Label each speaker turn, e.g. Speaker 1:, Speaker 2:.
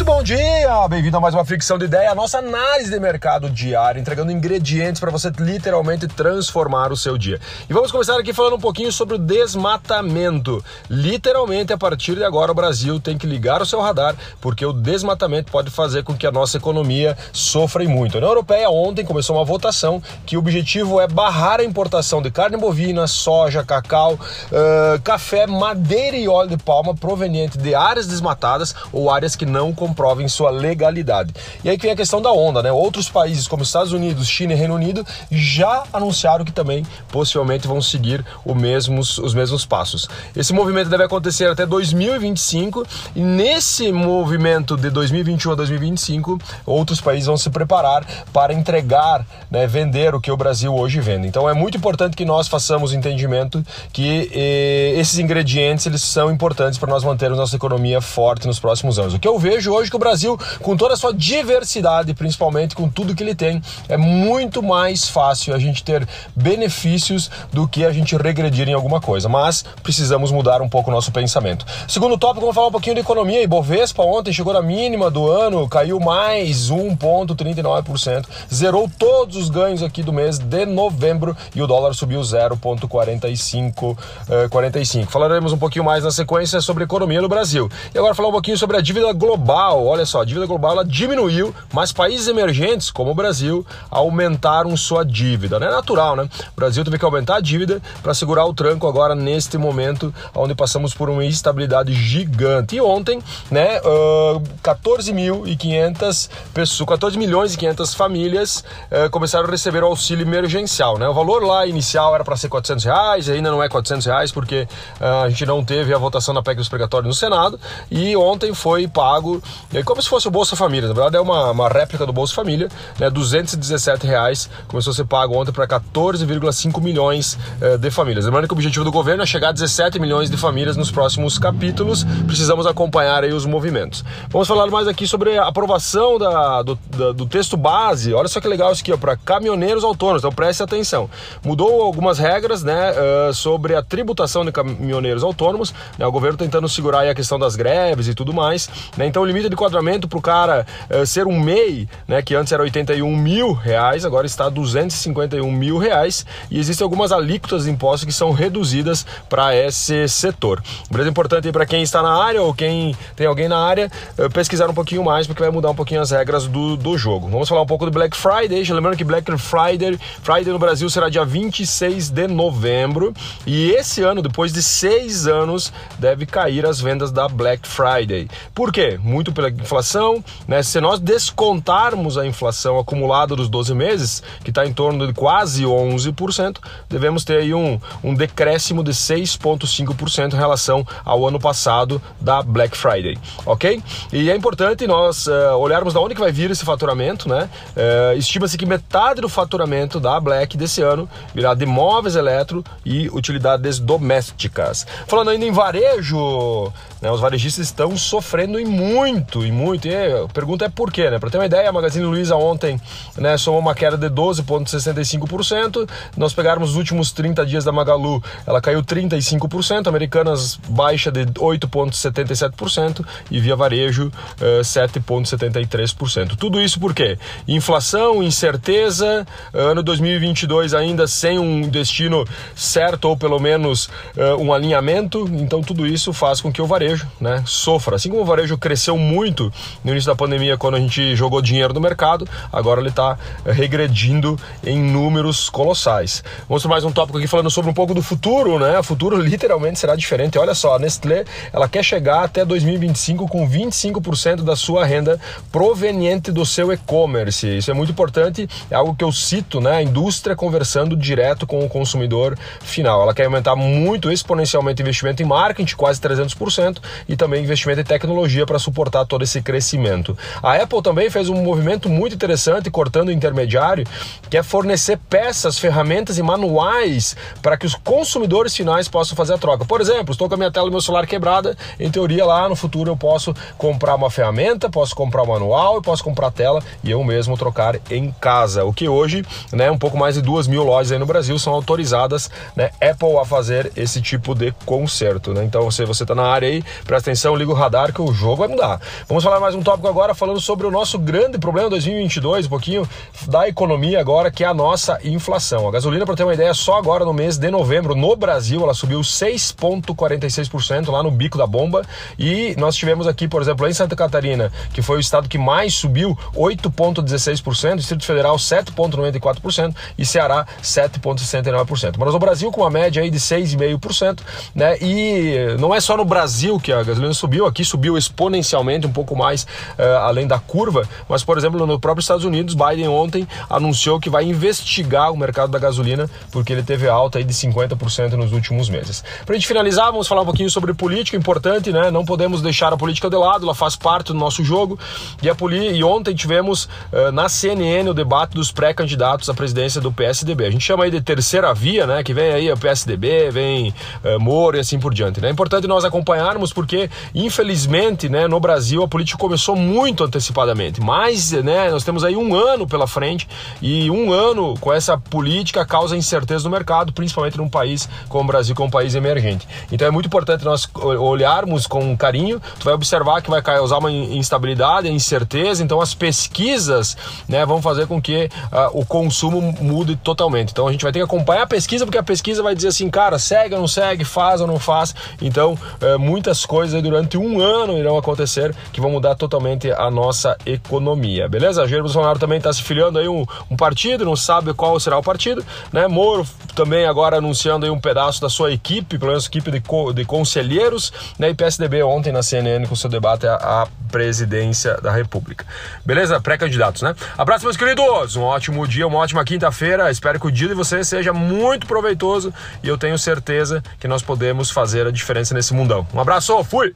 Speaker 1: muito Bom dia! Bem-vindo a mais uma Fricção de Ideia, a nossa análise de mercado diária, entregando ingredientes para você literalmente transformar o seu dia. E vamos começar aqui falando um pouquinho sobre o desmatamento. Literalmente, a partir de agora, o Brasil tem que ligar o seu radar, porque o desmatamento pode fazer com que a nossa economia sofra muito. A União Europeia ontem começou uma votação que o objetivo é barrar a importação de carne bovina, soja, cacau, uh, café, madeira e óleo de palma proveniente de áreas desmatadas ou áreas que não comprovem sua legalidade. E aí vem a questão da onda, né? Outros países como Estados Unidos, China e Reino Unido já anunciaram que também possivelmente vão seguir os mesmos passos. Esse movimento deve acontecer até 2025 e nesse movimento de 2021 a 2025 outros países vão se preparar para entregar, né, vender o que o Brasil hoje vende. Então é muito importante que nós façamos entendimento que eh, esses ingredientes eles são importantes para nós mantermos nossa economia forte nos próximos anos. O que eu vejo hoje que Brasil, com toda a sua diversidade, principalmente com tudo que ele tem, é muito mais fácil a gente ter benefícios do que a gente regredir em alguma coisa. Mas precisamos mudar um pouco o nosso pensamento. Segundo tópico, vamos falar um pouquinho de economia. Ibovespa ontem chegou na mínima do ano, caiu mais 1,39%, zerou todos os ganhos aqui do mês de novembro e o dólar subiu 0,45. 45. Falaremos um pouquinho mais na sequência sobre economia no Brasil. E agora falar um pouquinho sobre a dívida global, olha só, a dívida global ela diminuiu, mas países emergentes, como o Brasil, aumentaram sua dívida. É natural, né? O Brasil teve que aumentar a dívida para segurar o tranco agora neste momento, onde passamos por uma instabilidade gigante. E ontem, né, uh, 14.500 pessoas, 14 milhões e 500 famílias uh, começaram a receber o auxílio emergencial, né? O valor lá inicial era para ser 400 reais, ainda não é 400 reais porque uh, a gente não teve a votação da PEC dos precatórios no Senado e ontem foi pago é como se fosse o Bolsa Família. Na verdade, é uma, uma réplica do Bolsa Família, né? 217 reais começou a ser pago ontem para 14,5 milhões eh, de famílias. Lembrando que o objetivo do governo é chegar a 17 milhões de famílias nos próximos capítulos. Precisamos acompanhar aí os movimentos. Vamos falar mais aqui sobre a aprovação da, do, da, do texto base. Olha só que legal isso aqui, para caminhoneiros autônomos. Então preste atenção. Mudou algumas regras, né, uh, sobre a tributação de caminhoneiros autônomos. Né, o governo tentando segurar a questão das greves e tudo mais. Né, então limite de enquadramento para o cara uh, ser um MEI, né, que antes era 81 mil reais, agora está 251 mil reais e existem algumas alíquotas de impostos que são reduzidas para esse setor. Beleza? Importante para quem está na área ou quem tem alguém na área uh, pesquisar um pouquinho mais porque vai mudar um pouquinho as regras do, do jogo. Vamos falar um pouco do Black Friday, lembrando que Black Friday, Friday no Brasil será dia 26 de novembro e esse ano, depois de seis anos, deve cair as vendas da Black Friday. Por quê? Muito pela inflação, né? Se nós descontarmos a inflação acumulada dos 12 meses, que está em torno de quase 11%, devemos ter aí um, um decréscimo de 6,5% em relação ao ano passado da Black Friday, ok? E é importante nós uh, olharmos de onde que vai vir esse faturamento, né? Uh, Estima-se que metade do faturamento da Black desse ano virá de móveis eletro e utilidades domésticas. Falando ainda em varejo, né, os varejistas estão sofrendo muito e muito. E a pergunta é por quê, né? Para ter uma ideia, a Magazine Luiza ontem, né, somou uma queda de 12,65%. Nós pegarmos os últimos 30 dias da Magalu, ela caiu 35%, Americanas baixa de 8,77% e Via Varejo 7,73%. Eh, Tudo isso por quê? Inflação, incerteza, ano 2022 ainda sem um destino certo ou pelo menos uh, um alinhamento, então tudo isso faz com que o varejo, né, sofra. Assim como o varejo cresceu muito no início da pandemia quando a gente jogou dinheiro no mercado, agora ele está eh, regredindo em números colossais. Para mais um tópico aqui falando sobre um pouco do futuro, né? O futuro literalmente será diferente. Olha só, a Nestlé, ela quer chegar até 2025 com 25% da sua renda proveniente do seu e-commerce. Isso é muito importante, é algo que eu cito, né? A indústria conversando direto com o consumidor final. Ela quer aumentar muito exponencialmente o investimento em marketing, quase 300%, e também investimento em tecnologia para suportar suportar todo esse crescimento. A Apple também fez um movimento muito interessante, cortando o intermediário, que é fornecer peças, ferramentas e manuais para que os consumidores finais possam fazer a troca. Por exemplo, estou com a minha tela do meu celular quebrada, em teoria lá no futuro eu posso comprar uma ferramenta, posso comprar um manual, eu posso comprar a tela e eu mesmo trocar em casa. O que hoje, né, um pouco mais de duas mil lojas aí no Brasil são autorizadas, né, Apple a fazer esse tipo de conserto. Né? Então, se você está na área aí, presta atenção, liga o radar que o jogo vai mudar. Vamos falar mais um tópico agora falando sobre o nosso grande problema 2022, um pouquinho da economia agora, que é a nossa inflação. A gasolina, para ter uma ideia, só agora no mês de novembro, no Brasil, ela subiu 6,46% lá no bico da bomba. E nós tivemos aqui, por exemplo, em Santa Catarina, que foi o estado que mais subiu, 8,16%, Distrito Federal 7,94% e Ceará 7,69%. Mas no Brasil, com uma média aí de 6,5%, né? E não é só no Brasil que a gasolina subiu, aqui subiu exponencialmente, um pouco mais uh, além da curva, mas, por exemplo, no próprio Estados Unidos, Biden ontem anunciou que vai investigar o mercado da gasolina, porque ele teve alta aí de 50% nos últimos meses. Para a gente finalizar, vamos falar um pouquinho sobre política, importante, né? Não podemos deixar a política de lado, ela faz parte do nosso jogo. E, a poli... e ontem tivemos uh, na CNN o debate dos pré-candidatos à presidência do PSDB. A gente chama aí de terceira via, né? Que vem aí o PSDB, vem uh, Moro e assim por diante. Né? É importante nós acompanharmos porque, infelizmente, né, no Brasil a política começou muito antecipadamente. Mas né, nós temos aí um ano pela frente e um ano com essa política causa incerteza no mercado, principalmente num país como o Brasil, que é um país emergente. Então é muito importante nós olharmos com carinho. Tu vai observar que vai causar uma instabilidade, incerteza. Então as pesquisas né, vão fazer com que uh, o consumo mude totalmente. Então a gente vai ter que acompanhar a pesquisa, porque a pesquisa vai dizer assim, cara, segue ou não segue, faz ou não faz. Então uh, muitas coisas durante um ano irão acontecer que vão mudar totalmente a nossa economia, beleza? Jair Bolsonaro também está se filiando aí um, um, partido, não sabe qual será o partido, né? Moro também agora anunciando aí um pedaço da sua equipe, pelo menos equipe de, co, de conselheiros, né? E PSDB ontem na CNN com seu debate a presidência da República. Beleza? Pré-candidatos, né? Abraço, meus queridos! Um ótimo dia, uma ótima quinta-feira. Espero que o dia de vocês seja muito proveitoso e eu tenho certeza que nós podemos fazer a diferença nesse mundão. Um abraço, fui!